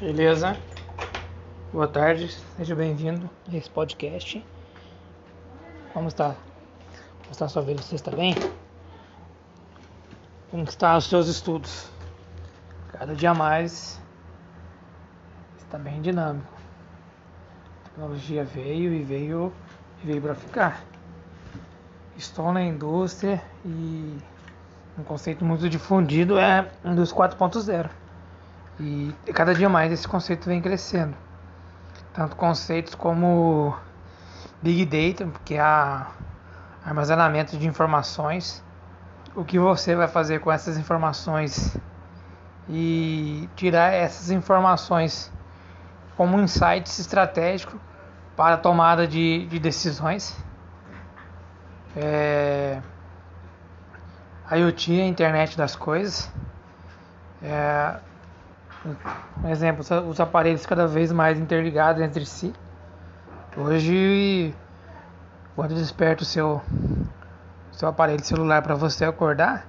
Beleza? Boa tarde, seja bem-vindo a esse podcast. Como está? Como está a sua vida? Você está bem? Como estão os seus estudos? Cada dia mais está bem dinâmico. A tecnologia veio e veio e veio para ficar. Estou na indústria e um conceito muito difundido é a indústria 4.0. E cada dia mais esse conceito vem crescendo. Tanto conceitos como Big Data, que é armazenamento de informações, o que você vai fazer com essas informações e tirar essas informações como insights estratégicos para a tomada de, de decisões. É, IoT, a internet das coisas. É, um exemplo, os aparelhos cada vez mais interligados entre si. Hoje, quando desperta o seu, seu aparelho celular para você acordar,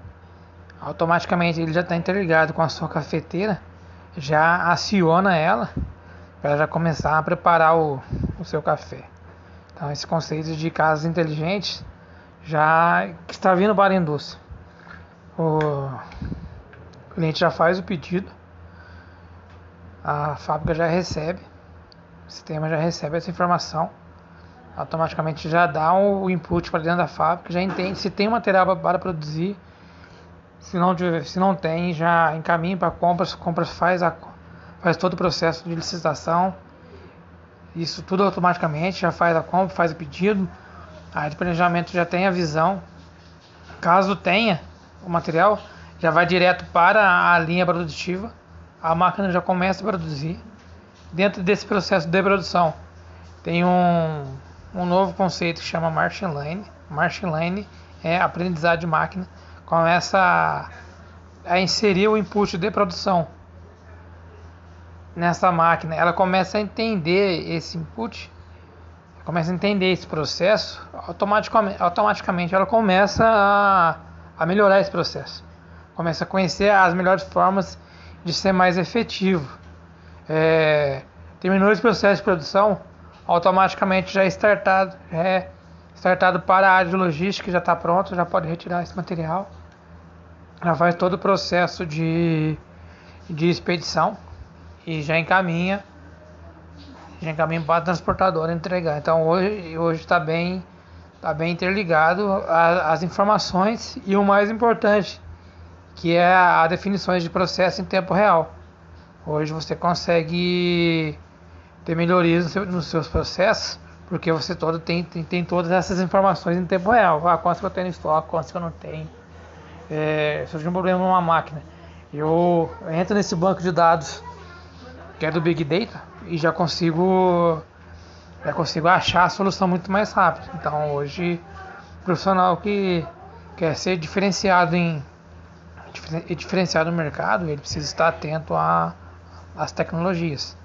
automaticamente ele já está interligado com a sua cafeteira, já aciona ela para já começar a preparar o, o seu café. Então, esse conceito de casas inteligentes já está vindo para a indústria. O cliente já faz o pedido, a fábrica já recebe, o sistema já recebe essa informação, automaticamente já dá o input para dentro da fábrica, já entende se tem material para produzir, se não, se não tem, já encaminha para compras, compras faz, a, faz todo o processo de licitação, isso tudo automaticamente, já faz a compra, faz o pedido, a área de planejamento já tem a visão, caso tenha o material, já vai direto para a linha produtiva a máquina já começa a produzir. Dentro desse processo de produção, tem um, um novo conceito que chama Machine Learning. Machine Learning é aprendizado de máquina. Começa a, a inserir o input de produção nessa máquina. Ela começa a entender esse input, começa a entender esse processo, automaticamente, automaticamente ela começa a, a melhorar esse processo. Começa a conhecer as melhores formas de ser mais efetivo. É, terminou esse processo de produção, automaticamente já é startado, é startado para a área de logística, já está pronto, já pode retirar esse material. Já faz todo o processo de, de expedição e já encaminha já encaminha para a transportadora entregar. Então hoje hoje está bem tá bem interligado as informações e o mais importante que é a definições de processo em tempo real. Hoje você consegue ter melhorias nos seus processos, porque você todo tem, tem, tem todas essas informações em tempo real. Ah, quanto que eu tenho em estoque, quanto que eu não tenho. É, surgiu um problema numa máquina. Eu entro nesse banco de dados que é do Big Data e já consigo já consigo achar a solução muito mais rápido. Então hoje o profissional que quer ser diferenciado em diferenciado no mercado, ele precisa estar atento às tecnologias.